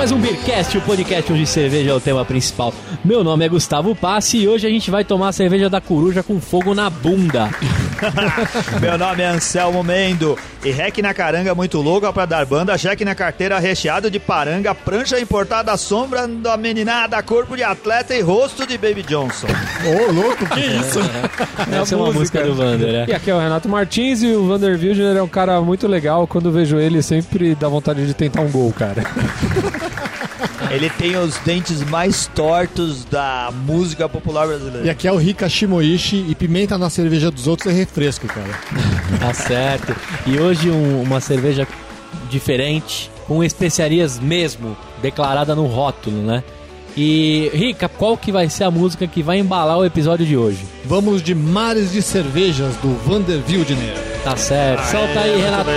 Mais um Beercast, o podcast onde cerveja é o tema principal. Meu nome é Gustavo Passi e hoje a gente vai tomar a cerveja da coruja com fogo na bunda. Meu nome é Anselmo Mendo e rec na caranga muito louca pra dar banda, cheque na carteira recheado de paranga, prancha importada sombra da meninada, corpo de atleta e rosto de Baby Johnson. Ô, louco, que isso? Essa é uma música do Vander, né? E aqui é o Renato Martins e o Vander Wilder é um cara muito legal. Quando vejo ele, sempre dá vontade de tentar um gol, cara. Ele tem os dentes mais tortos da música popular brasileira. E aqui é o Rika Shimoishi e pimenta na cerveja dos outros é refresco, cara. Tá certo. E hoje um- uma cerveja diferente, com especiarias mesmo, declarada no rótulo, né? E, Rica, qual que vai ser a música que vai embalar o episódio de hoje? Vamos de Mares de Cervejas do Vander Wildner. Tá certo. Solta aí, Aê, Renato.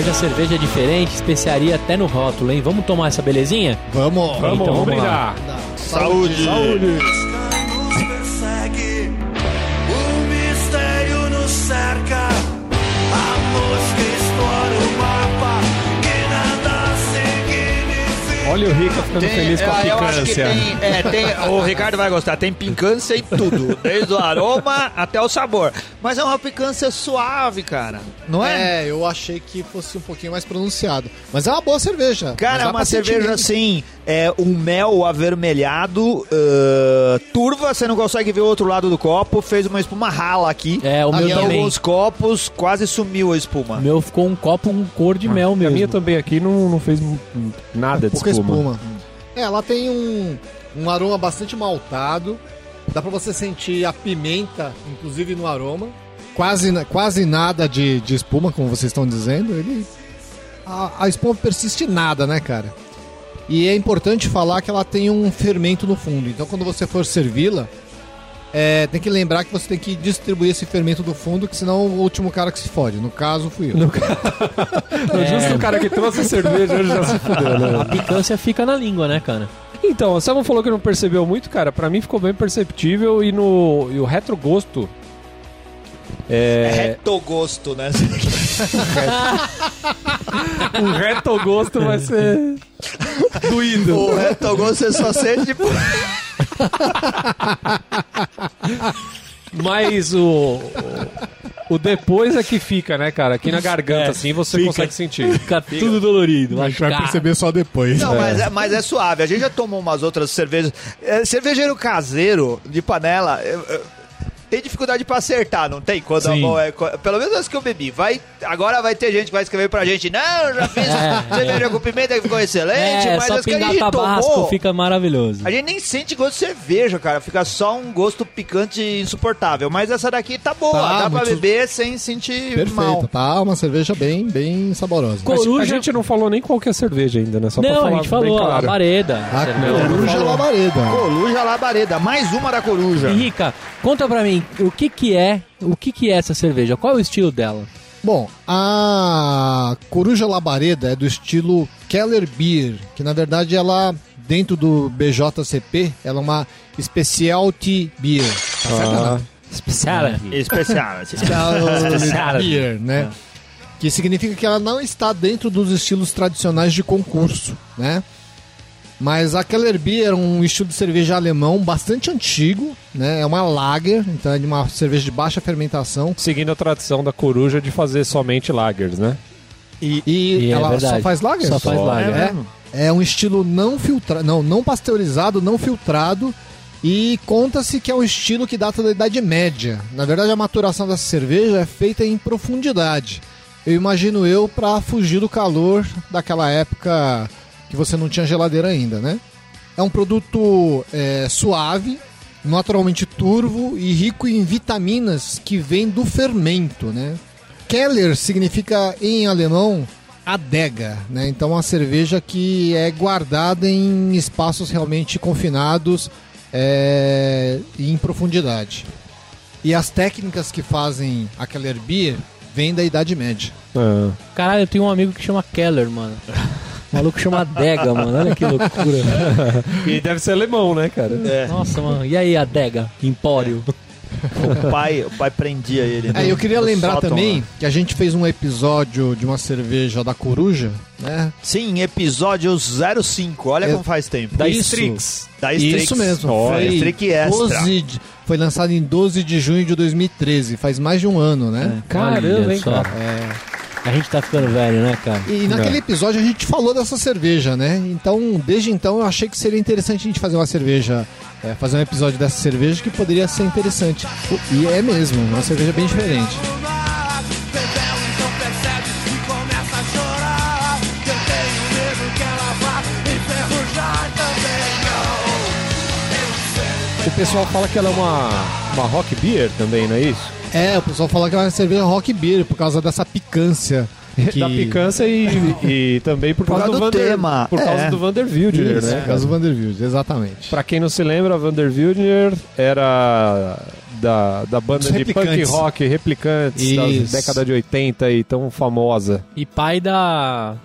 Hoje a cerveja é diferente, especiaria até no rótulo, hein? Vamos tomar essa belezinha? Vamos, Vamos, Então, vamos vamos lá. brindar. Saúde. nos Olha o Rica ficando feliz com a é, picância. tem, é, tem- o Ricardo vai gostar, tem picância em tudo, desde o aroma até o sabor. Mas é uma picância suave, cara, não é? É, eu achei que fosse um pouquinho mais pronunciado. Mas é uma boa cerveja. Cara, é uma cerveja assim, é um mel avermelhado, ah, turva, você não consegue ver o outro lado do copo, fez uma espuma rala aqui. É, o meu também. alguns copos quase sumiu a espuma. O meu ficou um copo com cor de mel A mesmo. minha também aqui não, não fez nada de Pouca É, ela tem um, um aroma bastante maltado. Dá pra você sentir a pimenta, inclusive no aroma. Quase, quase nada de, de espuma, como vocês estão dizendo. Ele, a, a espuma persiste nada, né, cara? E é importante falar que ela tem um fermento no fundo. Então, quando você for servi-la, é, tem que lembrar que você tem que distribuir esse fermento do fundo, que senão o último cara que se fode. No caso, fui eu. É. Justo o cara que trouxe a cerveja hoje já se fudeu, A né? picância fica na língua, né, cara? Então, o Selma falou que não percebeu muito, cara. Pra mim ficou bem perceptível e no e o retrogosto. É É, retogosto, né? o retrogosto vai ser doído. o retogosto você só sente tipo... Mas o, o, o depois é que fica, né, cara? Aqui na garganta, É, assim, você fica. consegue sentir. Fica tudo dolorido. A gente vai perceber só depois. Não, mas é, mas é suave. A gente já tomou umas outras cervejas. É, cervejeiro caseiro, de panela, tem dificuldade pra acertar, não tem? Quando a Sim. mão é, pelo menos as que eu bebi. Vai, agora vai ter gente que vai escrever pra gente. Não, eu já fiz É, cerveja com pimenta que ficou excelente, É, mas só as que a gente tabasco tomou... fica maravilhoso. A gente nem sente gosto de cerveja, cara. Fica só um gosto picante insuportável. Mas essa daqui tá boa. Tá, Dá pra muito- beber sem sentir Perfeito, mal. tá? Uma cerveja bem, bem saborosa. Mas Coruja- A gente não falou nem qual que é a cerveja ainda, né? Só pra Não, falar a gente falou, a claro. labareda. A cerveja. coruja labareda. Coruja Labareda. Mais uma da coruja. Rica, conta pra mim, o que que é, o que que é essa cerveja? Qual é o estilo dela? Bom, a coruja labareda é do estilo Keller Beer, que na verdade ela, dentro do BJCP, ela é uma Specialty Beer. Tá certo? Ah. Ana? Speciality. Especial. Specialty Beer, né? Que significa que ela não está dentro dos estilos tradicionais de concurso, né? Mas a Keller Beer é um estilo de cerveja alemão bastante antigo, né? É uma lager, então é de uma cerveja de baixa fermentação. Seguindo a tradição da coruja de fazer somente lagers, né? E, E é ela verdade. só faz lager? Só faz Só, lager. É, é um estilo não filtrado, não, não pasteurizado, não filtrado. E conta-se que é um estilo que data da Idade Média. Na verdade, a maturação dessa cerveja é feita em profundidade. Eu imagino eu para fugir do calor daquela época que você não tinha geladeira ainda, né? É um produto é, suave, naturalmente turvo e rico em vitaminas que vem do fermento, né? Keller significa em alemão adega, né? Então é uma cerveja que é guardada em espaços realmente confinados é, e em profundidade. E as técnicas que fazem a Keller Beer vêm da Idade Média. Ah. Caralho, eu tenho um amigo que chama Keller, mano. O maluco chama adega, mano. Olha que loucura. E deve ser alemão, né, cara? É, Nossa, mano. E aí, adega? Empório. o pai, o pai prendia ele. É, no- eu queria lembrar sótão, também né? que a gente fez um episódio de uma cerveja da Coruja, né? Sim, episódio 05. Olha É- como faz tempo. Da Isso. Strix. Da Strix. Isso mesmo. Ó, foi, Strix Extra. 12 de- foi lançado em 12 de junho de 2013, faz mais de um ano, né? Caramba, Olha hein, cara. A gente tá ficando velho, né, cara? E naquele episódio a gente falou dessa cerveja, né? Então, desde então eu achei que seria interessante a gente fazer uma cerveja, é, fazer um episódio dessa cerveja que poderia ser interessante. E é mesmo, uma cerveja bem diferente. O pessoal fala que ela é uma, uma rock beer também, não é isso? É, o pessoal fala que é uma cerveja rock beer por causa dessa picância. Que... Da picância e, e também por, Por causa, causa do, do Vander, tema, Por causa é. do Vander Wildner, Isso, né? por causa do Vanderbilt, exatamente. Pra quem não se lembra, Vander Wildner era da, da banda Dos de punk rock Replicantes da Isso. década de 80 e tão famosa. E pai da.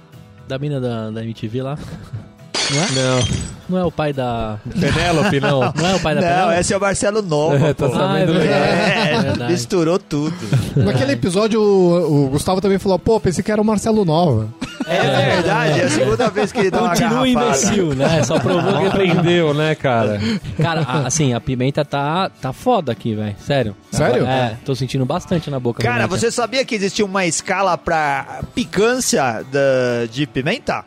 Da mina da, da MTV lá. Não é? Não, Não é o pai da. Penélope não. Não é o pai da Não, Penélope? esse é o Marcelo Novo. É, tá pô. Ah, é verdade. É, É misturou tudo. Naquele episódio, o, o Gustavo também falou: pô, pensei que era o Marcelo Nova. É verdade, é a segunda vez que ele dá uma Continua garrafada. imbecil, né? Só provou que Não aprendeu, né, cara? Cara, assim, a pimenta tá, tá foda aqui, velho. Sério. Sério? É, tô sentindo bastante na boca. Cara, você sabia que existia uma escala pra picância da- de pimenta?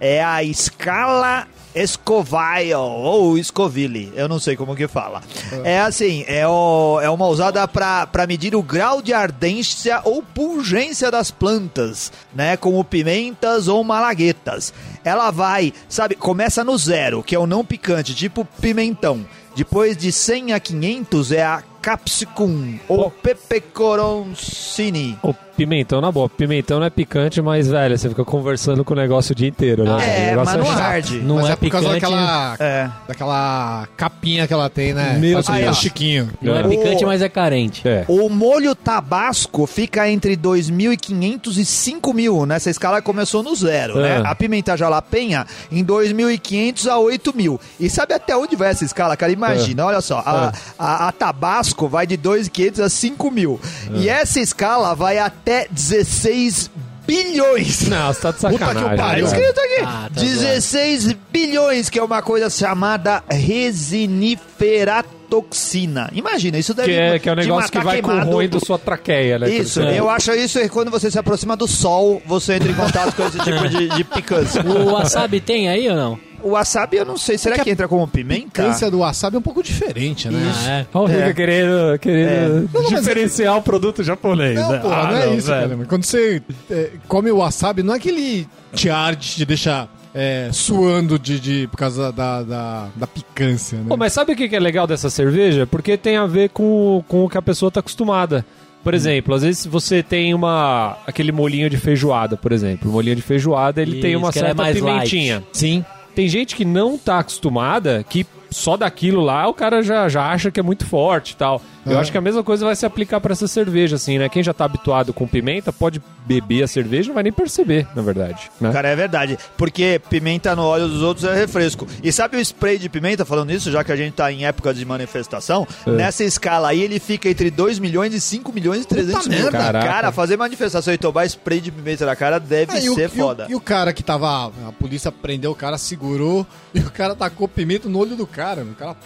É a escala Scoville ou Scoville, eu não sei como que fala. É assim, é, o- é uma usada pra pra medir o grau de ardência ou pungência das plantas, né? Como pimentas ou malaguetas. Ela vai, sabe, começa no zero, que é o não picante, tipo pimentão. Depois de 100 a 500 é a capsicum ou pepecoroncini. O pimentão, na boa, pimentão não é picante, mas, velho, você fica conversando com o negócio o dia inteiro, né? É, O negócio mas não chato. arde. Não Mas é, é, por causa picante. daquela, É. daquela capinha que ela tem, né? Meu Faz Deus. o Chiquinho. Não é É. picante, mas é carente. É. O molho tabasco fica entre 2.500 e 5.000. Nessa escala começou no zero, É. né? A pimenta jalapenha em 2.500 a 8.000. E sabe até onde vai essa escala, cara? Imagina, olha só. A, a- a tabasco vai de 2.500 a 5.000. E essa escala vai até 16 bilhões. Não, você tá de Puta que sacanagem. o Tá pariu. escrito aqui. Ah, tá 16 bilhões, que é uma coisa chamada resiniferatoxina. Imagina, isso deve Que é, que é um negócio que vai queimado. corroendo sua traqueia, né? Isso, É. eu acho isso é quando você se aproxima do sol, você entra em contato com esse tipo de, de picância. O wasabi tem aí ou não? O wasabi, eu não sei, será que, entra como A pimenta? picância do wasabi é um pouco diferente, né? Ah, é. Olha o Rica É. querendo, querendo Não, não, mas diferenciar o produto japonês, Não, né? porra, Ah, não é isso, velho. cara. Mas Quando você é, come o wasabi, não é que ele te arde, te deixa é, suando de, de- por causa da, da, da picância, né? Pô, mas sabe o que que é legal dessa cerveja? Porque tem a ver com, com o que a pessoa tá acostumada. Por exemplo, às vezes você tem uma aquele molinho de feijoada, por exemplo. O molinho de feijoada, ele tem Isso, uma que ela é certa mais pimentinha. Sim. Tem gente que não tá acostumada, que só daquilo lá o cara já, já acha que é muito forte e tal. Eu É. acho que a mesma coisa vai se aplicar pra essa cerveja, assim, né? Quem já tá habituado com pimenta pode beber a cerveja e não vai nem perceber, na verdade. Né? Cara, é verdade. Porque pimenta no óleo dos outros é refresco. E sabe o spray de pimenta, falando nisso, já que a gente tá em época de manifestação? É. Nessa escala aí, ele fica entre 2 milhões e 5 milhões e 300 mil. Cara, fazer manifestação e tomar spray de pimenta na cara deve Ah, e o- ser e o- foda. E o, cara que tava. A polícia prendeu o cara, segurou, e o cara tacou pimenta no olho do cara, o cara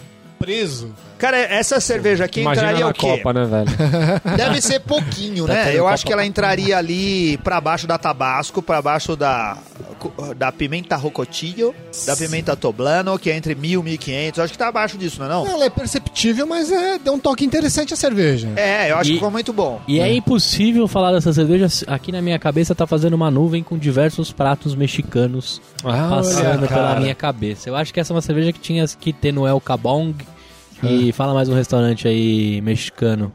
preso. Cara, essa cerveja aqui Imagina entraria na o quê? Copa, né, velho? Deve ser pouquinho, Tá né? Eu Copa- acho que ela entraria ali pra baixo da Tabasco, pra baixo da, da pimenta rocotillo, da pimenta toblano, que é entre 1.000 e 1.500. Acho que tá abaixo disso, não é não? Ela é perceptível, mas é, deu um toque interessante a cerveja. É, eu acho E- que ficou muito bom. E é impossível falar dessa cerveja. Aqui na minha cabeça tá fazendo uma nuvem com diversos pratos mexicanos Ah, passando olha, pela minha cabeça. Eu acho que essa é uma cerveja que tinha que ter no El Cabong. E fala mais um restaurante aí mexicano.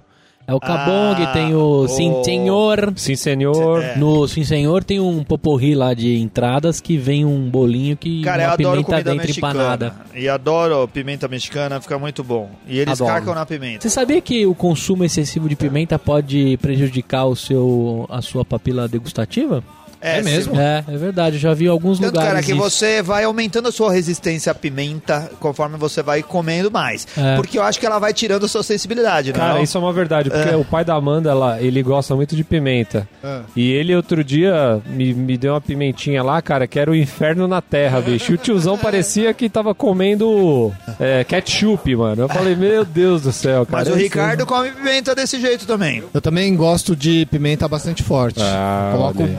É o Cabong, Ah, tem o Sim Senhor. Sim, senhor. É. No Sim Senhor tem um poporri lá de entradas que vem um bolinho que Cara, eu adoro pimenta comida dentro mexicana. empanada. E adoro pimenta mexicana, fica muito bom. E eles Adoro. carcam na pimenta. Você sabia que o consumo excessivo de pimenta pode prejudicar o seu, a sua papila degustativa? É mesmo? É, é verdade, já vi em alguns Tanto, lugares. cara, que isso. você vai aumentando a sua resistência à pimenta conforme você vai comendo mais. É. Porque eu acho que ela vai tirando a sua sensibilidade, Cara, não? isso é uma verdade, porque É. o pai da Amanda, ela, ele gosta muito de pimenta. É. E ele outro dia me, me deu uma pimentinha lá, cara, que era o inferno na terra, bicho. E o tiozão parecia que tava comendo é, ketchup, mano. Eu falei, meu Deus do céu, cara. Mas o Ricardo come pimenta desse jeito também. Eu também gosto de pimenta bastante forte. Ah, Coloco aí.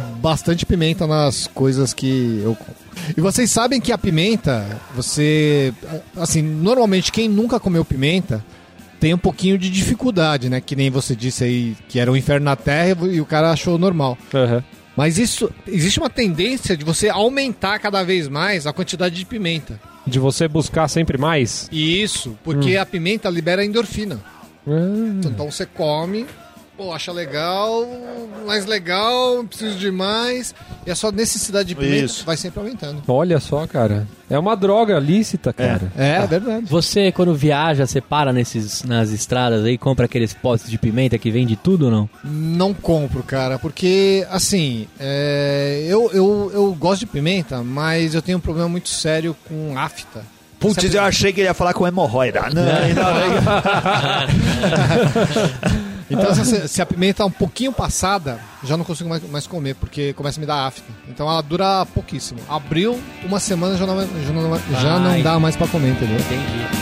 Bastante pimenta nas coisas que eu. E vocês sabem que a pimenta, você. Assim, normalmente quem nunca comeu pimenta tem um pouquinho de dificuldade, né? Que nem você disse aí que era um inferno na terra e o cara achou normal. Aham. Mas isso. Existe uma tendência de você aumentar cada vez mais a quantidade de pimenta. De você buscar sempre mais? E isso, porque a pimenta libera endorfina. Ah, Então você come, pô, acha legal, mais legal, não preciso de mais. E a sua necessidade de pimenta Isso. vai sempre aumentando. olha só, cara. É uma droga lícita, cara. É, é verdade. Você, quando viaja, você para nesses, nas estradas aí, compra aqueles potes de pimenta que vende tudo ou não? Não compro, cara, porque, assim, é, eu, eu, eu gosto de pimenta, mas eu tenho um problema muito sério com afta. Putz, Sabe- eu achei que ele ia falar com hemorroida. Não, Então, se, se a pimenta é um pouquinho passada, já não consigo mais, mais comer, porque começa a me dar afta. Então ela dura pouquíssimo. Abriu, uma semana já não, já não, já não Ai. dá mais pra comer, entendeu? Entendi.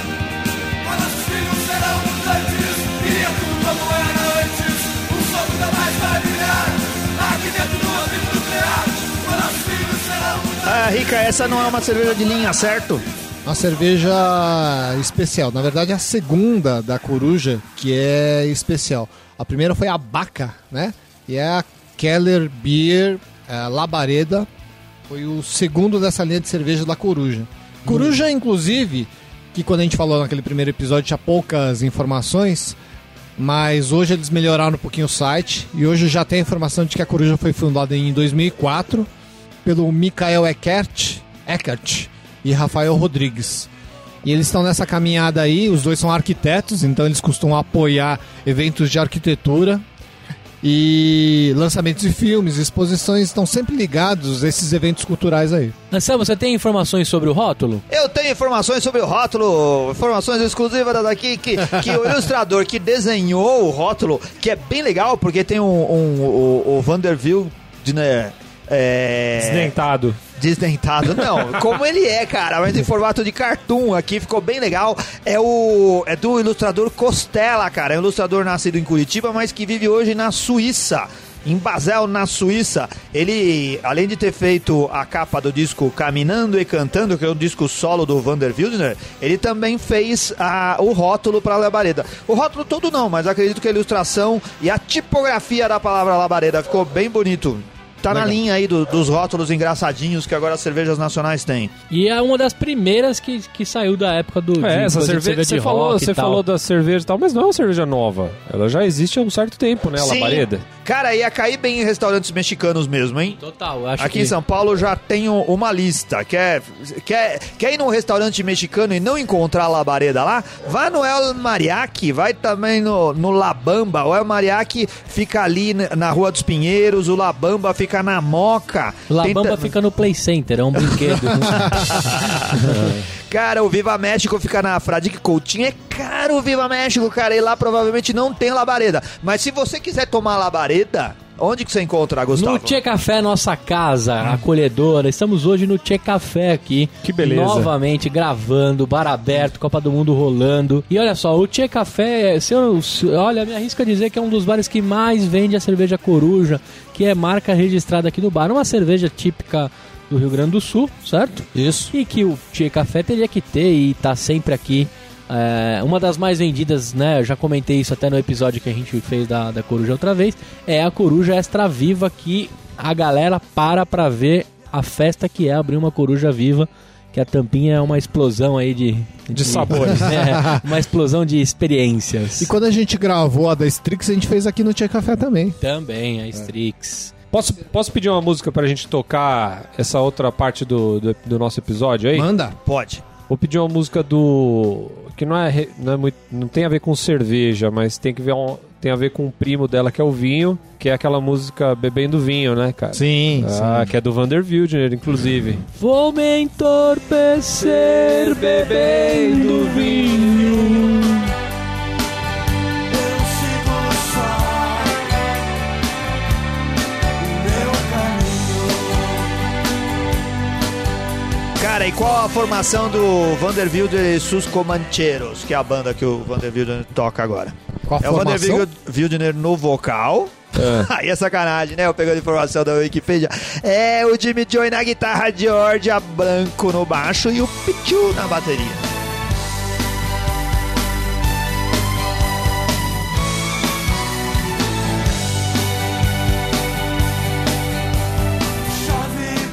Ah, Rica, essa não é uma cerveja de linha, certo? Uma cerveja especial. Na verdade, é a segunda da Coruja que é especial. A primeira foi a Baca, né? E é a Keller Beer eh, Labareda. Foi o segundo dessa linha de cerveja da Coruja. Coruja, inclusive, que quando a gente falou naquele primeiro episódio tinha poucas informações, mas hoje eles melhoraram um pouquinho o site e hoje já tem a informação de que a Coruja foi fundada em 2004 pelo Mikael Eckert, Eckert e Rafael Rodrigues. E eles estão nessa caminhada aí, os dois são arquitetos, então eles costumam apoiar eventos de arquitetura e lançamentos de filmes, exposições estão sempre ligados a esses eventos culturais aí. Anselmo, você tem informações sobre o rótulo? Eu tenho informações sobre o rótulo, informações exclusivas daqui, que, que o ilustrador que desenhou o rótulo, que é bem legal, porque tem um, um- o, o Vanderbilt, de, né, é, Desdentado. desdentado. Não, como ele é, cara, mas em formato de cartoon aqui, ficou bem legal. É o é do ilustrador Costela, cara. É um ilustrador nascido em Curitiba, mas que vive hoje na Suíça. Em Basel, na Suíça, ele, além de ter feito a capa do disco Caminhando e Cantando, que é o disco solo do Vander Wildner, ele também fez a- o rótulo para a labareda. O rótulo todo não, mas acredito que a ilustração e a tipografia da palavra labareda ficou bem bonito. Tá na Legal. linha aí do- dos rótulos engraçadinhos que agora as cervejas nacionais têm. E é uma das primeiras que, que saiu da época do. de É, essa coisa de cerveja. Você de falou, você falou da cerveja e tal, mas não é uma cerveja nova. Ela já existe há um certo tempo, né? Sim. labareda. Cara, ia cair bem em restaurantes mexicanos mesmo, hein? Total, acho Aqui que. em São Paulo já tenho uma lista. Quer, quer, quer ir num restaurante mexicano e não encontrar a labareda lá? Vai no El Mariachi, vai também no, no La Bamba. O El Mariachi fica ali na na Rua dos Pinheiros, o La Bamba fica na Moca. La Tem Bamba ta- fica no Play Center, é um brinquedo. Cara, o Viva México fica na Fradique Coutinho. É caro o Viva México, cara. E lá provavelmente não tem labareda. Mas se você quiser tomar labareda, onde que você encontra, Gustavo? No Tchê Café, nossa casa acolhedora. Estamos hoje no Tchê Café aqui. Que beleza. Novamente gravando, bar aberto, Copa do Mundo rolando. E olha só, o Tchê Café, se eu, se- olha, me arrisco a dizer que é um dos bares que mais vende a cerveja Coruja, que é marca registrada aqui no bar. Uma cerveja típica do Rio Grande do Sul, certo? Isso. E que o Tchê Café teria que ter e tá sempre aqui. É, uma das mais vendidas, né? Eu já comentei isso até no episódio que a gente fez da, da Coruja outra vez. É a Coruja Extra Viva que a galera para pra ver a festa que é abrir uma Coruja Viva. Que a tampinha é uma explosão aí de... De sabores. É, uma explosão de experiências. E quando a gente gravou a da Strix, a gente fez aqui no Tia Café também. Também, a Strix. Posso, posso pedir uma música pra gente tocar essa outra parte do, do, do nosso episódio aí? Manda. Pode. Vou pedir uma música do. Que não é, não é muito. não tem a ver com cerveja, mas tem que ver um- tem a ver com o primo dela, que é o vinho, que é aquela música Bebendo Vinho, né, cara? Sim, Ah, que é do Vander Wildner, inclusive. Vou me entorpecer bebendo vinho. Qual a formação do Vander Wilder e Sus Comancheros, que é a banda que o Vander Wilder toca agora? Qual a É o Vander formação? Wildner no vocal. Aí é sacanagem, né? Eu pegando informação da Wikipedia. É o Jimmy Joy na guitarra, Georgia Branco no baixo e o Pichu na bateria.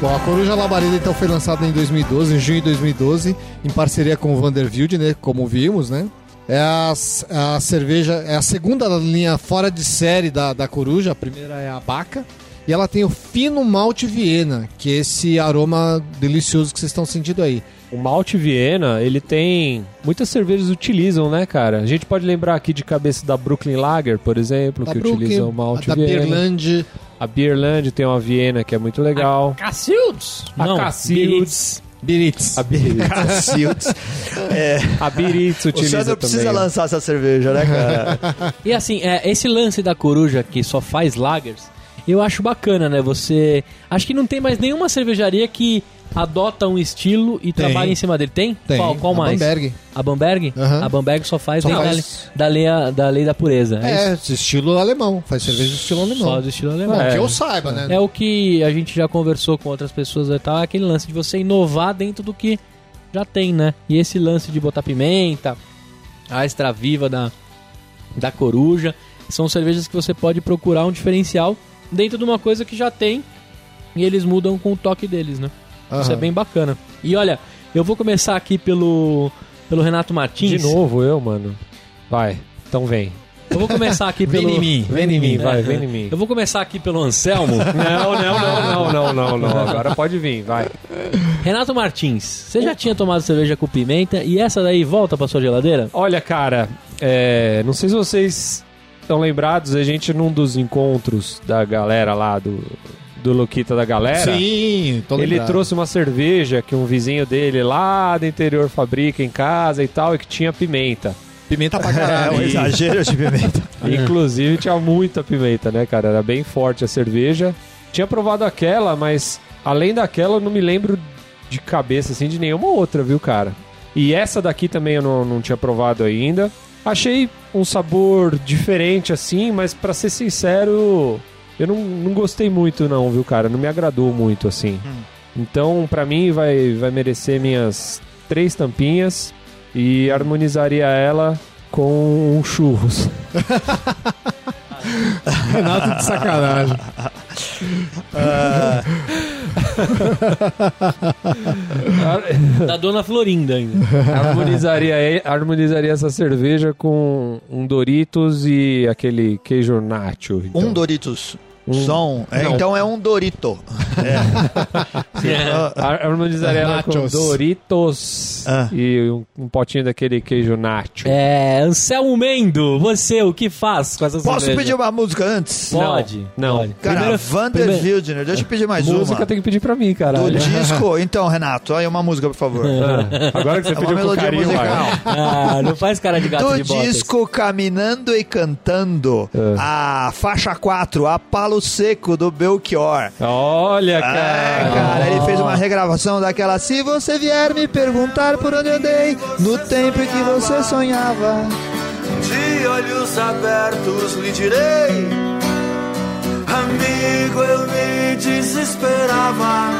Bom, a Coruja Labareda então foi lançada em 2012, em junho de 2012, em parceria com o Vanderbilt, né, como vimos, né? É a, a cerveja, é a segunda linha fora de série da, da Coruja, a primeira é a Baca, e ela tem o fino malte Viena, que é esse aroma delicioso que vocês estão sentindo aí. O malte Viena, ele tem... Muitas cervejas utilizam, né, cara? A gente pode lembrar aqui de cabeça da Brooklyn Lager, por exemplo, Da que Brooklyn, utiliza o malte da Viena. Berland, A Beerland tem uma Viena que é muito legal. Cacildes? A Não, Cacildes. Biritz. A Biritz. Cacildes. é, A Biritz o utiliza precisa também. lançar essa cerveja, né, cara? E assim, é, esse lance da coruja que só faz lagers, eu acho bacana, né? Você. Acho que não tem mais nenhuma cervejaria que adota um estilo e Tem. trabalha em cima dele. Tem? Tem. Qual, qual a mais? Bamberg. A Bamberg? Aham. A Bamberg só faz, Só dentro faz- Da, da, lei, da lei da pureza. É, É, estilo alemão, faz cerveja de estilo alemão. Só do estilo alemão. Bom, É. que eu saiba, né? É o que a gente já conversou com outras pessoas e tal, é aquele lance de você inovar dentro do que já tem, né? E esse lance de botar pimenta, a extra viva da, da coruja, são cervejas que você pode procurar um diferencial dentro de uma coisa que já tem e eles mudam com o toque deles, né? Isso é bem bacana. E olha, eu vou começar aqui pelo, pelo Renato Martins. De novo eu, mano. Vai, então vem. Eu vou começar aqui pelo... Vem em mim. Vem em mim, vai, vem em mim. Eu vou começar aqui pelo Anselmo. Não, não, não, não, não, não, não. Agora pode vir, vai. Renato Martins, você já tinha tomado cerveja com pimenta e essa daí volta pra sua geladeira? Olha, cara, é, não sei se vocês estão lembrados, a gente num dos encontros da galera lá, do, do Luquita da galera. Sim, tô Ele lembrado. trouxe uma cerveja que um vizinho dele lá do interior fabrica em casa e tal, e que tinha pimenta. pimenta pra É caralho. um exagero de pimenta. Inclusive tinha muita pimenta, né, cara? Era bem forte a cerveja. Tinha provado aquela, mas além daquela eu não me lembro de cabeça assim de nenhuma outra, viu, cara? E essa daqui também eu não, não tinha provado ainda. Achei um sabor diferente assim, mas pra ser sincero, eu não, não gostei muito não, viu, cara? Não me agradou muito assim. Então, pra mim vai vai merecer minhas três tampinhas e harmonizaria ela com um churros. Renato de sacanagem. Da Dona Florinda ainda. harmonizaria, harmonizaria essa cerveja com um Doritos e aquele queijo nacho. então. Um Doritos. Um- Só um. É, então é um Dorito. É. Har- Harmonizaria ela com. Doritos Ah. e um, um potinho daquele queijo nacho. É, Anselmo Mendo, você o que faz com essa Posso cerveja? pedir uma música antes? Pode. Não. pode. Cara, Primeiro- Vander primeiro- Wildner, deixa eu pedir mais Música uma. tem que pedir pra mim, Do caralho. disco. Então, Renato, aí uma música, por favor. Ah, agora que você É uma pediu com melodia carinho, musical. Ah, não faz cara de gato Do de disco Caminhando e Cantando, É. a faixa 4, a Palo Seco do Belchior. Olha, É, cara. cara, ele fez uma regravação daquela Se você vier me perguntar por onde andei No tempo em que você sonhava De olhos abertos lhe direi Amigo, eu me desesperava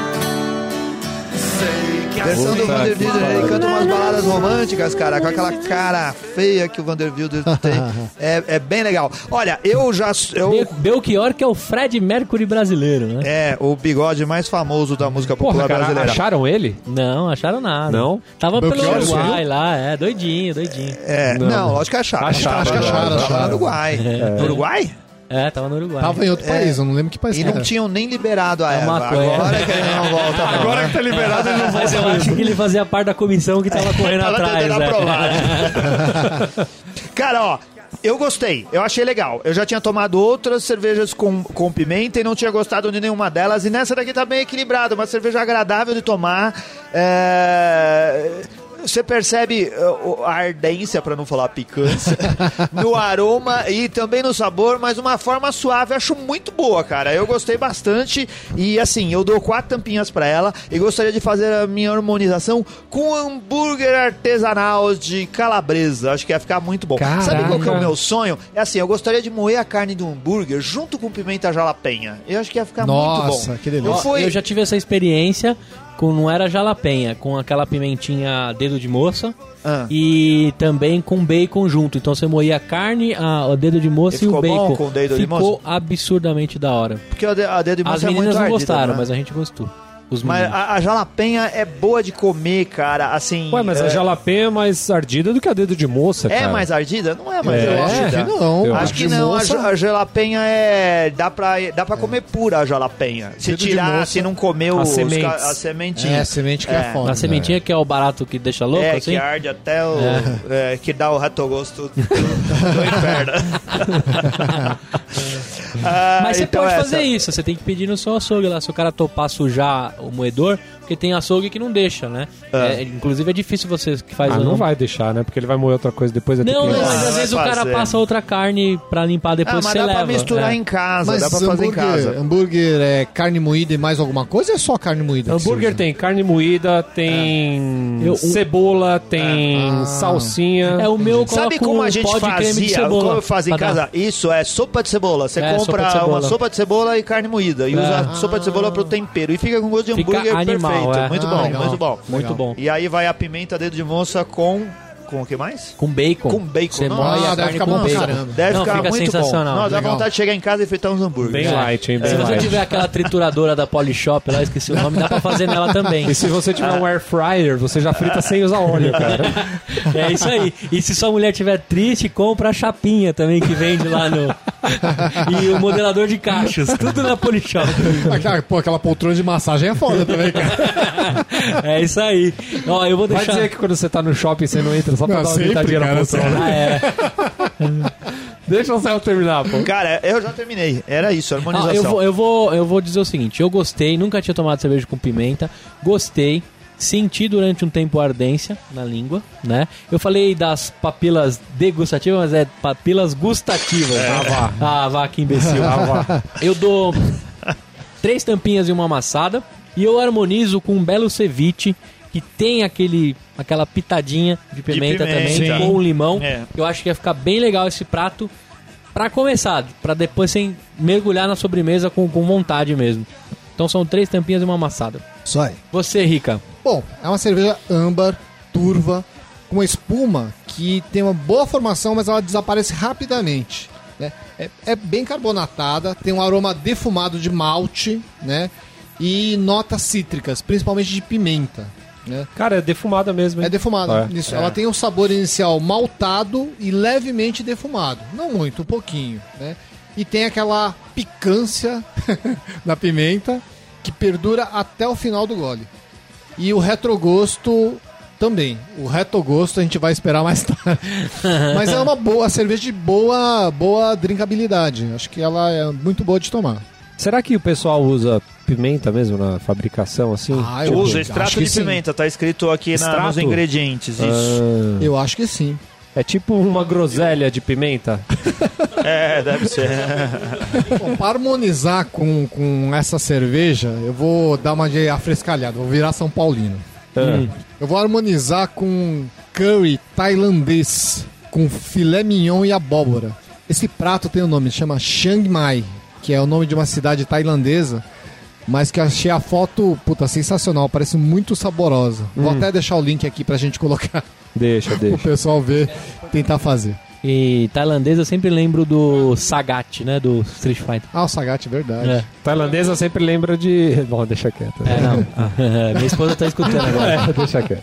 Sei Versão do Vander Wilder, ele canta umas baladas românticas, cara Com aquela cara feia que o Vander Wilder tem é, é bem legal Olha, eu já... Eu, Be- Belchior, que é o Fred Mercury brasileiro, né? é, o bigode mais famoso da música popular Porra, cara, brasileira acharam ele? Não, acharam nada. Não? Tava pelo Belchior, Uruguai lá, é, doidinho, doidinho. É, não, Não. lógico que acharam. Acharam, acho que acharam. acharam, acharam. Uruguai. No Uruguai? É, tava no Uruguai. Tava em outro país, eu não lembro que país E não era. tinham nem liberado a É erva. maconha. Agora que ele não volta. Agora né? que tá liberado, ele não Mas eu acho que ele fazia parte da comissão que tava correndo Tava atrás, tentando né? aprovar. Cara, ó, Eu gostei, eu achei legal. Eu já tinha tomado outras cervejas com, com pimenta e não tinha gostado de nenhuma delas. E nessa daqui tá bem equilibrada, uma cerveja agradável de tomar. É, Você percebe uh, a ardência, para não falar picância, no aroma e também no sabor, mas uma forma suave. Acho muito boa, cara. Eu gostei bastante e assim, eu dou quatro tampinhas para ela e gostaria de fazer a minha harmonização com hambúrguer artesanal de calabresa. Acho que ia ficar muito bom. Sabe qual que é o meu sonho? É assim, eu gostaria de moer a carne do hambúrguer junto com pimenta jalapenha. Eu acho que ia ficar Nossa, muito bom. que delícia. Eu fui- Eu já tive essa experiência com não era jalapenha, com aquela pimentinha dedo de moça Ah. e também com bacon junto. Então você moía a carne, a, o dedo de moça E e, o bacon. ficou? Porque absurdamente da hora. a de- a dedo de As moça é muito meninas não ardida, gostaram, né? mas a gente gostou. Os Mas a, a jalapenha é boa de comer, cara. Assim. Ué, mas é, a jalapenha é mais ardida do que a dedo de moça, É cara. mais ardida? Não é mais É, Eu acho ardida. que não. Eu Acho acho que não, a, moça- a jalapenha é. Dá pra, dá pra comer pura a jalapenha. Se Dedo de tirar, moça. se não comer os, ca- as sementinhas. É, semente que é, É. foda. A sementinha que é o barato que deixa louco, É, assim? que arde até o. é, que dá o ratogosto do, do inferno. Ah, Mas você então pode essa- fazer isso, você tem que pedir no seu açougue lá, se o cara topar sujar o moedor, porque tem açougue que não deixa, né? É, inclusive é difícil você que faz Ah, não vai deixar, né? Porque ele vai moer outra coisa depois. Não, mas vai às vezes o cara passa outra carne pra limpar Ah, depois mas você dá leva. pra misturar é. em casa, Mas dá pra fazer em casa. hambúrguer é carne moída e mais alguma coisa ou é só carne moída? Hambúrguer tem carne moída, tem Eu- um- cebola, tem Ah. salsinha. É o meu Sabe como a gente pó de creme de fazia, cebola como faz em pra dar. casa? Isso, é sopa de cebola. Você É, sopa compra de cebola. uma sopa de cebola e carne moída. E É. usa a sopa de cebola pro tempero. E fica com gosto de Fica hambúrguer animal, perfeito. É. Muito Ah, bom, legal. muito bom. Muito Legal. bom. E aí vai a pimenta dedo de moça com... Com o que mais? Com bacon. Com bacon. Você Nossa, moe a deve carne ficar com bom pra bacon. caramba. Deve Não, ficar fica muito sensacional. bom. Não, dá Legal. vontade de chegar em casa e fritar uns hambúrgueres. Bem light, hein? Bem Se você light. tiver aquela trituradora da Polishop lá, esqueci o nome, dá pra fazer nela também. E se você tiver um air fryer, você já frita sem usar óleo, cara. É isso aí. E se sua mulher estiver triste, compra a chapinha também que vende lá no. e o modelador de cachos, tudo na Polishop. Ah, pô, aquela poltrona de massagem é foda também, cara. É isso aí. Ó, eu vou Vai deixar. dizer que quando você tá no shopping você não entra só pra Não, dar uma sempre, gritadinha na cara, poltrona. Ah, é. Deixa o Céu terminar, pô. Cara, eu já terminei. Era isso, Ah, harmonização. eu, vou, eu, vou, eu vou dizer o seguinte: eu gostei, nunca tinha tomado cerveja com pimenta, gostei. Senti durante um tempo a ardência na língua, né? Eu falei das papilas degustativas, mas é papilas gustativas. Ah, vá. Ah, vá, que imbecil. Ah, vá. Eu dou três tampinhas e uma amassada e eu harmonizo com um belo ceviche que tem aquele, aquela pitadinha de pimenta, pimenta, também sim. com limão. É. Eu acho que ia ficar bem legal esse prato Pra começar, pra depois sem mergulhar na sobremesa com, com vontade mesmo. Então são três tampinhas e uma amassada. Isso aí. Você, Rica. Bom, é uma cerveja âmbar, turva, com uma espuma que tem uma boa formação, mas ela desaparece rapidamente. Né? É, é bem carbonatada, tem um aroma defumado de malte, né? E notas cítricas, principalmente de pimenta. Né? Cara, é defumada mesmo, hein? É defumada. É. Isso, Ela tem um sabor inicial maltado e levemente defumado. Não muito, um pouquinho. Né? E tem aquela picância da pimenta que perdura até o final do gole. E o retrogosto também. O retrogosto a gente vai esperar mais tarde. Mas é uma boa cerveja de boa, boa drinkabilidade. Acho que ela é muito boa de tomar. Será que o pessoal usa pimenta mesmo na fabricação, assim? Ah, eu Usa acho extrato que de sim. pimenta, tá escrito aqui na- nos ingredientes. Isso. Ah, Eu acho que sim. é tipo uma groselha de pimenta. É, deve ser. Bom, para harmonizar com, com essa cerveja, eu vou dar uma de afrescalhada, vou virar São Paulino. Ah. Eu vou harmonizar com curry tailandês, com filé mignon e abóbora. Esse prato tem o um nome, chama Chiang Mai, que é o nome de uma cidade tailandesa, mas que achei a foto, puta, sensacional, parece muito saborosa. Vou até deixar o link aqui pra gente colocar, Deixa, o deixa. pessoal ver, tentar fazer. E tailandês eu sempre lembro do Sagat, né? Do Street Fighter. Ah, o Sagat, verdade. É, Tailandesa sempre lembra de. Bom, deixa quieto. é não. Minha esposa tá escutando agora. É, deixa quieto.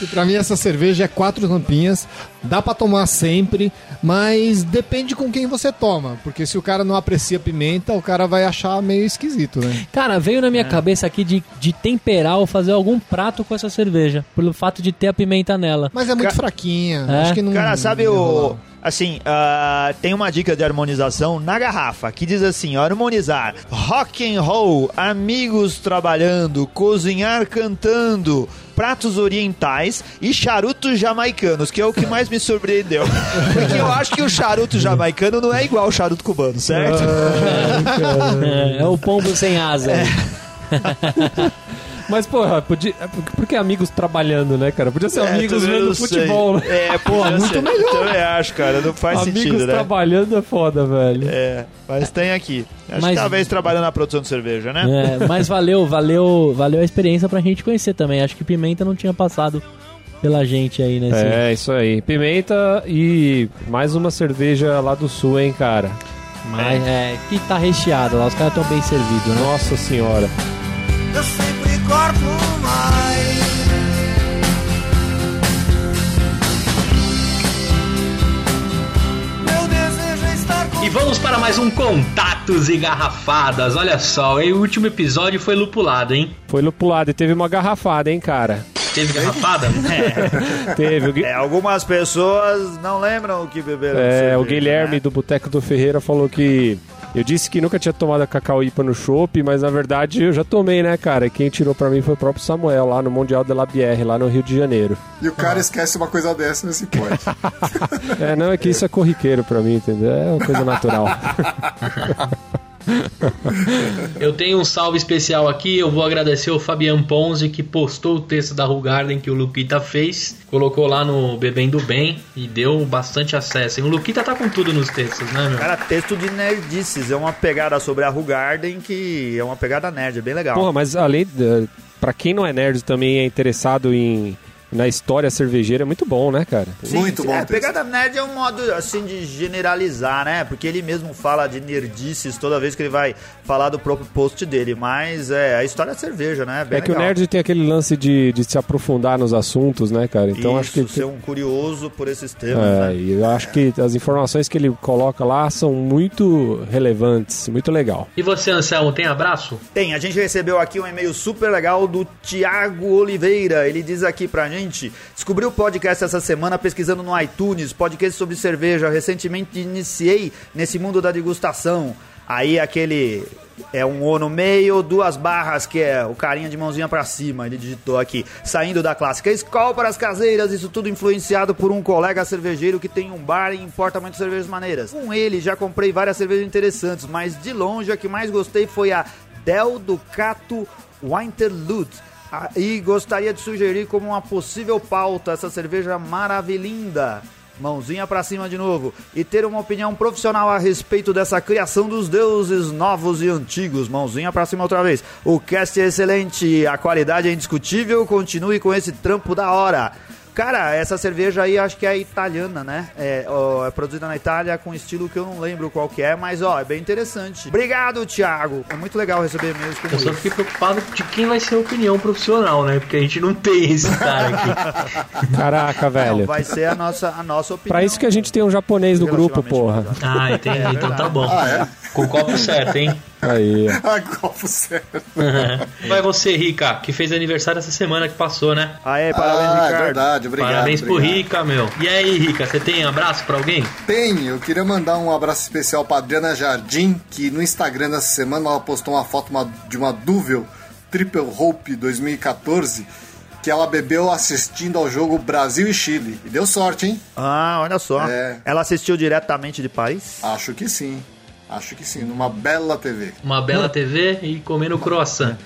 E pra mim essa cerveja é quatro tampinhas, dá pra tomar sempre, mas depende com quem você toma, porque se o cara não aprecia pimenta, o cara vai achar meio esquisito, né? Cara, veio na minha cabeça aqui de, de temperar ou fazer algum prato com essa cerveja, pelo fato de ter a pimenta nela. Mas é muito Ca- fraquinha, É? acho que não Cara, sabe o, Assim, ah, tem uma dica de harmonização na garrafa que diz assim: harmonizar rock and roll, amigos trabalhando, cozinhar cantando, pratos orientais e charutos jamaicanos, que é o que mais me surpreendeu. Porque eu acho que o charuto jamaicano não é igual ao charuto cubano, certo? É, é o pombo sem asa. Mas, porra, podia, por que amigos trabalhando, né, cara? Podia ser É, amigos vendo futebol, né? É, porra, muito melhor. Também acho, cara, não faz amigos sentido, né? trabalhando é foda, velho. É, mas tem aqui. Acho Mas- que talvez trabalhando na produção de cerveja, né? É, mas valeu, valeu, valeu a experiência pra gente conhecer também. Acho que Pimenta não tinha passado pela gente aí nesse. É, isso aí. Pimenta e mais uma cerveja lá do sul, hein, cara. Mas é, que tá recheado lá, os caras estão bem servidos, né? Nossa senhora. Eu sempre corto mais. Meu desejo é E vamos para mais um Contatos e Garrafadas. Olha só, o último episódio foi lupulado, hein? Foi lupulado e teve uma garrafada, hein, cara. Teve garrafada? Teve. O, Gui- É, algumas pessoas não lembram o que beberam. é, o Guilherme né? do Boteco do Ferreira falou que. Eu disse que nunca tinha tomado a cacau IPA no chopp, mas na verdade eu já tomei, né, cara? E quem tirou pra mim foi o próprio Samuel, lá no Mundial de la Bière, lá no Rio de Janeiro. E o cara esquece uma coisa dessa, não se pode. É, não, é que isso é corriqueiro pra mim, entendeu? É uma coisa natural. Eu tenho um salve especial aqui. Eu vou agradecer o Fabian Ponzi que postou o texto da Rugarden que o Luquita fez. Colocou lá no Bebendo Bem e deu bastante acesso. E o Luquita tá com tudo nos textos, né, meu? Cara, texto de nerdices. É uma pegada sobre a Rugarden que é uma pegada nerd, é bem legal. Porra, mas além. De, pra quem não é nerd também é interessado em. Na história cervejeira é muito bom, né, cara? Sim, Muito bom É, pegada nerd é um modo, assim, de generalizar, né? Porque ele mesmo fala de nerdices toda vez que ele vai falar do próprio post dele. Mas é a história da cerveja, né? Bem é que o legal. nerd tem aquele lance de, de se aprofundar nos assuntos, né, cara? Então acho Isso, que. ser um curioso por esses temas, É, né? e eu acho que as informações que ele coloca lá são muito relevantes, muito legal. E você, Anselmo, tem abraço? Tem, a gente recebeu aqui um e-mail super legal do Tiago Oliveira. Ele diz aqui pra gente: descobri o podcast essa semana pesquisando no iTunes, podcast sobre cerveja. Recentemente iniciei nesse mundo da degustação. Aí aquele é um O no meio, duas barras, que é o carinha de mãozinha pra cima, ele digitou aqui. Saindo da clássica Skol para as caseiras, isso tudo influenciado por um colega cervejeiro que tem um bar e importa muitas cervejas maneiras. Com ele já comprei várias cervejas interessantes, mas de longe a que mais gostei foi a Del Ducato Winterlude. Ah, E gostaria de sugerir como uma possível pauta essa cerveja maravilhinda. Mãozinha pra cima de novo. E ter uma opinião profissional a respeito dessa criação dos deuses novos e antigos. Mãozinha pra cima outra vez. O cast é excelente, a qualidade é indiscutível. Continue com esse trampo da hora. Cara, essa cerveja aí acho que é italiana, né? É, ó, é produzida na Itália com estilo que eu não lembro qual que é, mas ó, é bem interessante. Obrigado, Thiago. É muito legal receber e-mails como Eu só fiquei preocupado de quem vai ser a opinião profissional, né? Porque a gente não tem esse cara aqui. Caraca, Não, velho. vai ser a nossa, a nossa opinião. Pra isso que a gente tem um japonês no grupo, porra. Ah, entendi. Então tá bom. Ah, é? Com o copo certo, hein? Aí. Ah, golfo sério. Vai você, Rica, que fez aniversário essa semana que passou, né? Aê, parabéns, ah, é Ricardo. verdade, obrigado. Parabéns pro obrigado. Rica, meu. E aí, Rica, você tem abraço pra alguém? Tenho, eu queria mandar um abraço especial pra Adriana Jardim, que no Instagram dessa semana ela postou uma foto de uma Duvel Triple Hope 2014 que ela bebeu assistindo ao jogo Brasil e Chile. E deu sorte, hein? Ah, olha só. É. Ela assistiu diretamente de Paris? Acho que sim. Acho que sim, numa bela TV. Uma bela TV e comendo croissant.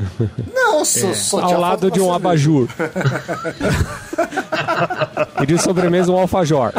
Não, só, só tinha Ao lado de um cerveja. abajur. e de sobremesa um alfajor.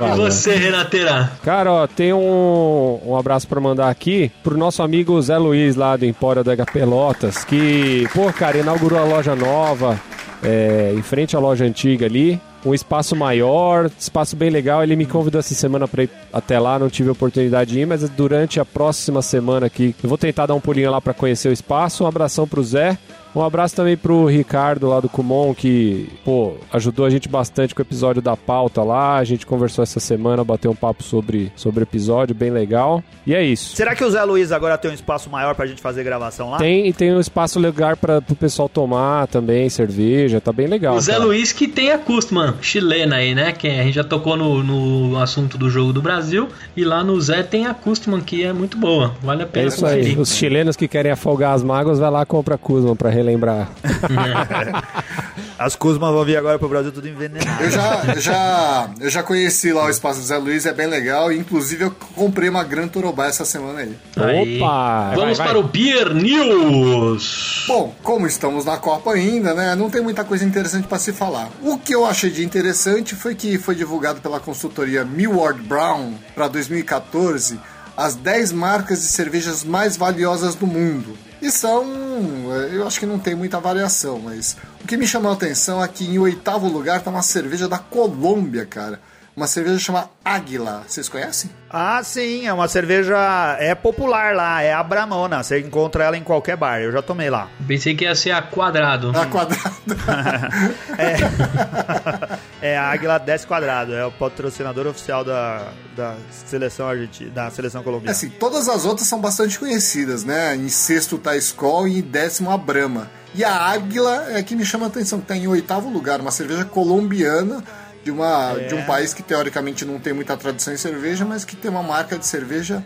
E você, Renateira? Cara, ó, tem um, um abraço pra mandar aqui pro nosso amigo Zé Luiz lá do Empório da H Pelotas, que, pô, cara, inaugurou a loja nova é, em frente à loja antiga ali. Um espaço maior, espaço bem legal. Ele me convidou essa semana pra ir até lá, não tive oportunidade de ir, mas durante a próxima semana aqui eu vou tentar dar um pulinho lá pra conhecer o espaço. Um abração pro Zé. Um abraço também pro Ricardo lá do Kumon, que, pô, ajudou a gente bastante com o episódio da pauta lá. A gente conversou essa semana, bateu um papo sobre, sobre o episódio, bem legal. E é isso. Será que o Zé Luiz agora tem um espaço maior pra gente fazer gravação lá? Tem, e tem um espaço legal para o pessoal tomar também, cerveja, tá bem legal. O Zé cara. Luiz que tem a Kustman chilena aí, né? Que a gente já tocou no, no assunto do jogo do Brasil. E lá no Zé tem a Kustman, que é muito boa. Vale a É pena isso aí. conferir. Os chilenos que querem afogar as mágoas, vai lá e compra a Kuzma pra relembrar. As Kuzma vão vir agora pro Brasil tudo envenenado. Eu já, eu já, eu já conheci lá o espaço do Zé Luiz, é bem legal. Inclusive, eu comprei uma Gran Torobá essa semana aí. Aí. Opa! Vamos Vai, vai. para o Beer News. Bom, como estamos na Copa ainda, né? Não tem muita coisa interessante para se falar. O que eu achei de interessante foi que foi divulgado pela consultoria Millward Brown para 2014 as 10 marcas de cervejas mais valiosas do mundo. E são. eh, Eu acho que não tem muita variação, mas o que me chamou a atenção é que em oitavo lugar tá uma cerveja da Colômbia, cara. Uma cerveja chamada Águila. Vocês conhecem? Ah, sim, é uma cerveja. É popular lá, é a Bramona. Você encontra ela em qualquer bar. Eu já tomei lá. Pensei que ia ser a quadrado. A quadrada. É a Águila 10 Quadrado, é o patrocinador oficial da, da seleção argentina, da seleção colombiana. Assim, todas as outras são bastante conhecidas, né? Em sexto tá a Skol e em décimo a Brahma. E a Águila é que me chama a atenção, que tá em oitavo lugar, uma cerveja colombiana de, uma, de um país que teoricamente não tem muita tradição em cerveja, mas que tem uma marca de cerveja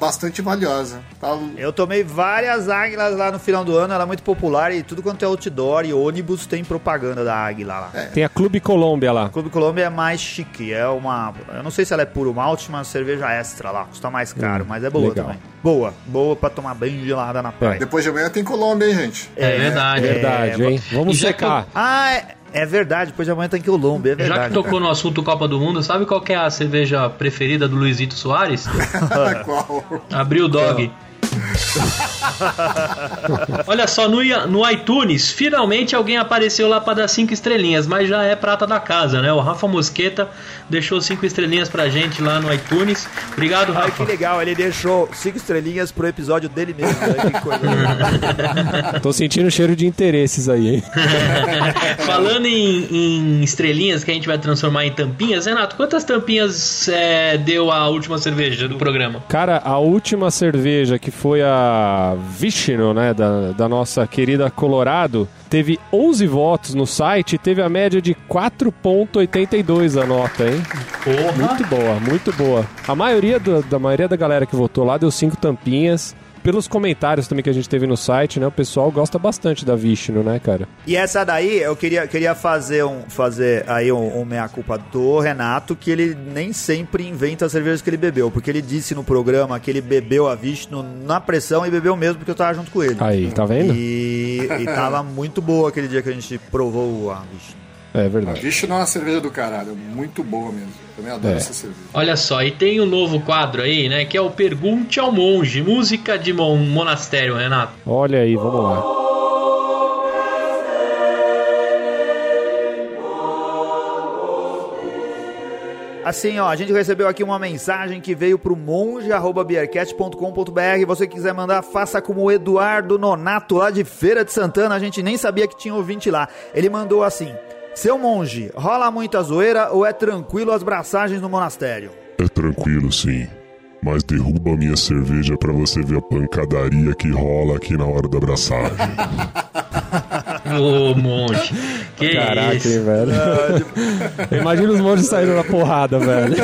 bastante valiosa. Tá? Eu tomei várias águilas lá no final do ano, ela é muito popular e tudo quanto é outdoor e ônibus tem propaganda da águila lá. Tem a Clube Colômbia lá. O Clube Colômbia é mais chique, é uma. Eu não sei se ela é puro malte, mas cerveja extra lá, custa mais caro, Hum, mas é boa legal. também. Boa, boa pra tomar bem gelada na praia. Depois de amanhã tem Colômbia, hein, gente? É, verdade. Verdade, hein? Vamos E já secar. Ah, é, é verdade, depois de amanhã tem Colômbia, é Já verdade. que tocou no assunto Copa do Mundo, sabe qual que é a cerveja preferida do Luizito Soares? Qual? Abriu o dog. Olha só, no, no iTunes, finalmente alguém apareceu lá pra dar cinco estrelinhas, mas já é prata da casa, né? O Rafa Mosqueta deixou cinco estrelinhas pra gente lá no iTunes. Obrigado, Ai, que Rafa. legal, ele deixou cinco estrelinhas pro episódio dele mesmo. né? Que coisa. Tô sentindo cheiro de interesses aí, hein? Falando em, em estrelinhas que a gente vai transformar em tampinhas, Renato, quantas tampinhas é, deu a última cerveja do programa? Cara, a última cerveja que foi a Vishno, né, da, da nossa querida Colorado, teve 11 votos no site e teve a média de 4.82 a nota, hein? Porra! Muito boa, muito boa. A maioria do- da maioria da galera que votou lá deu cinco tampinhas. Pelos comentários também que a gente teve no site, né, o pessoal gosta bastante da Vishno, né, cara? E essa daí, eu queria, queria fazer, um, fazer aí um, um meia-culpa do Renato, que ele nem sempre inventa as cervejas que ele bebeu, porque ele disse no programa que ele bebeu a Vishnu na pressão e bebeu mesmo porque eu tava junto com ele. Aí, tá vendo? E, e tava muito boa aquele dia que a gente provou a Vishnu. É verdade. Vixe, não é uma cerveja do caralho. Muito boa mesmo. Também adoro É. essa cerveja. Olha só, e tem um novo quadro aí, né? Que é o Pergunte ao Monge, música de mon monastério, Renato. Olha aí, vamos lá. Assim, ó, a gente recebeu aqui uma mensagem que veio pro monge.beercast.com.br. Você quiser mandar, faça como o Eduardo Nonato, lá de Feira de Santana. A gente nem sabia que tinha ouvinte lá. Ele mandou assim: Seu monge, rola muita zoeira ou é tranquilo as braçagens no monastério? É tranquilo, sim. Mas derruba a minha cerveja pra você ver a pancadaria que rola aqui na hora da abraçagem. Ô, monge. Que Caraca, isso. hein, velho. Imagina os monges saindo na porrada, velho.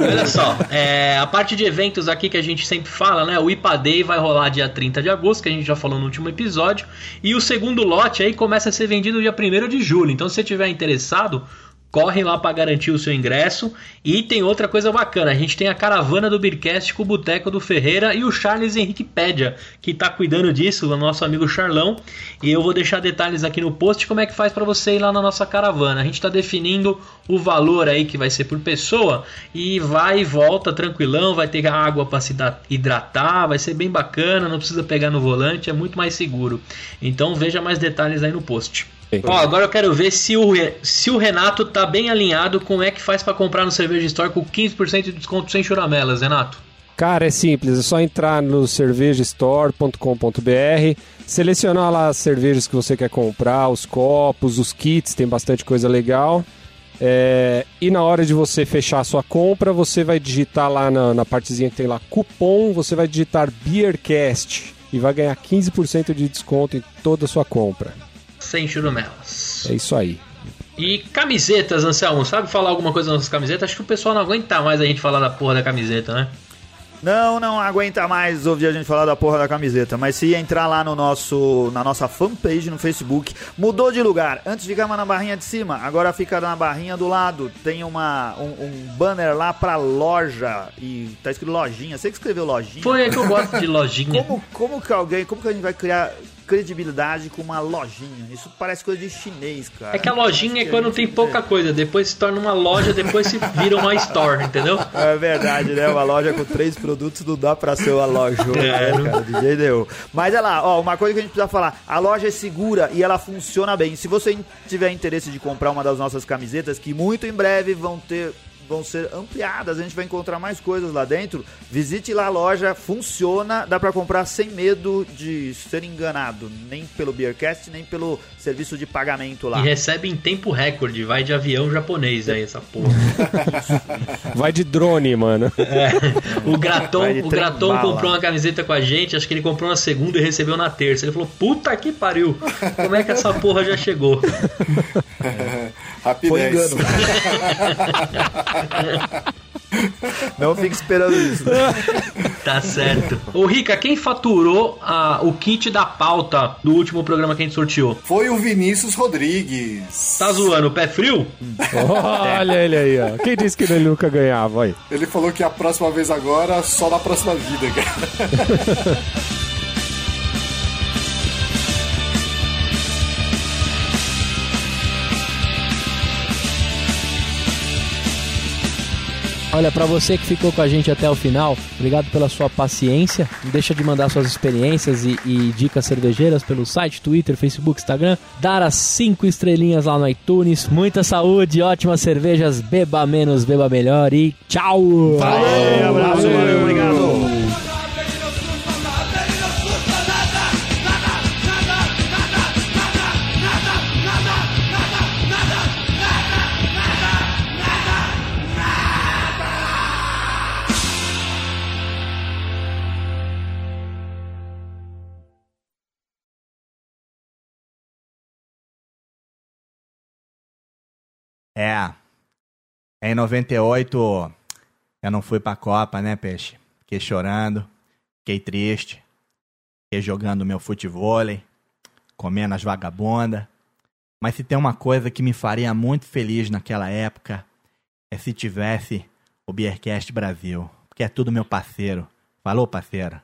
Olha só, é, a parte de eventos aqui que a gente sempre fala, né? O IPA Day vai rolar dia 30 de agosto, que a gente já falou no último episódio. E o segundo lote aí começa a ser vendido dia 1 de julho. Então, se você tiver interessado, corre lá para garantir o seu ingresso. E tem outra coisa bacana: a gente tem a caravana do Beercast com o Boteco do Ferreira e o Charles Henrique Pédia, que tá cuidando disso, o nosso amigo Charlão. E eu vou deixar detalhes aqui no post como é que faz para você ir lá na nossa caravana. A gente tá definindo o valor aí que vai ser por pessoa e vai e volta tranquilão, vai ter água para se hidratar, vai ser bem bacana, não precisa pegar no volante, é muito mais seguro. Então veja mais detalhes aí no post. Ó, agora eu quero ver se o, se o Renato tá bem alinhado com como é que faz para comprar no Cerveja Store com 15% de desconto sem churamelas, Renato. Cara, é simples, é só entrar no cervejastore.com.br, selecionar lá as cervejas que você quer comprar, os copos, os kits, tem bastante coisa legal. É, e na hora de você fechar a sua compra, você vai digitar lá na, na partezinha que tem lá cupom, você vai digitar Beercast e vai ganhar 15% de desconto em toda a sua compra. Sem churumelas. É isso aí. E camisetas, Anselmo, sabe falar alguma coisa das nossas camisetas? Acho que o pessoal não aguenta mais a gente falar da porra da camiseta, né? Não, não aguenta mais ouvir a gente falar da porra da camiseta. Mas se entrar lá no nosso, na nossa fanpage no Facebook, mudou de lugar. Antes ficava na barrinha de cima, agora fica na barrinha do lado. Tem uma, um, um banner lá pra loja. E tá escrito lojinha. Você que escreveu lojinha? Foi aí que eu gosto de lojinha. Como, como que alguém, como que a gente vai criar credibilidade com uma lojinha? Isso parece coisa de chinês, cara. É que a lojinha é quando tem pouca coisa, depois se torna uma loja, depois se vira uma store, entendeu? É verdade, né? Uma loja com três produtos não dá pra ser uma loja, né, cara? De jeito nenhum. Mas é lá, ó, uma coisa que a gente precisa falar: a loja é segura e ela funciona bem. Se você tiver interesse de comprar uma das nossas camisetas, que muito em breve vão ter. Vão ser ampliadas, a gente vai encontrar mais coisas lá dentro. Visite lá a loja, funciona, dá pra comprar sem medo de ser enganado, nem pelo Beercast, nem pelo serviço de pagamento lá. E recebe em tempo recorde, vai de avião japonês aí, essa porra. Vai de drone, mano. O Graton, o Graton comprou uma camiseta com a gente, acho que ele comprou na segunda e recebeu na terça. Ele falou, puta que pariu, como é que essa porra já chegou? Rapidez. Foi engano. Não fique esperando isso. Tá certo. Ô Rica, quem faturou ah, o kit da pauta do último programa que a gente sorteou? Foi o Vinícius Rodrigues. Tá zoando, pé frio? Olha ele aí, ó. Quem disse que ele nunca ganhava, aí? Ele falou que a próxima vez agora, só na próxima vida, cara. Olha, pra você que ficou com a gente até o final, obrigado pela sua paciência. Não deixa de mandar suas experiências e, e dicas cervejeiras pelo site, Twitter, Facebook, Instagram. Dar as cinco estrelinhas lá no iTunes. Muita saúde, ótimas cervejas, beba menos, beba melhor e tchau! Valeu, abraço, valeu, É. Em 98, eu não fui pra Copa, né, Peixe? Fiquei chorando, fiquei triste, fiquei jogando meu futevôlei, comendo as vagabundas. Mas se tem uma coisa que me faria muito feliz naquela época, é se tivesse o Beercast Brasil. Porque é tudo meu parceiro. Falou, parceiro?